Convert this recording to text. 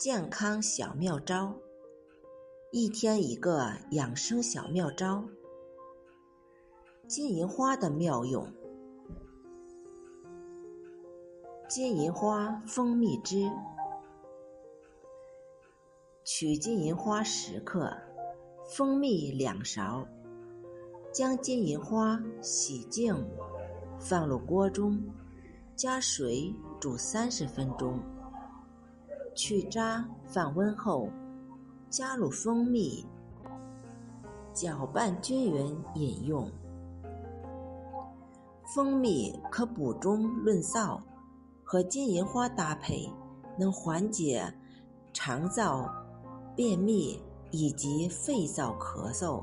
健康小妙招，一天一个养生小妙招。金银花的妙用：金银花蜂蜜汁，取金银花十克，蜂蜜两勺，将金银花洗净，放入锅中，加水煮三十分钟。去渣，放温后，加入蜂蜜，搅拌均匀饮用。蜂蜜可补中润燥，和金银花搭配，能缓解肠燥、便秘以及肺燥咳嗽。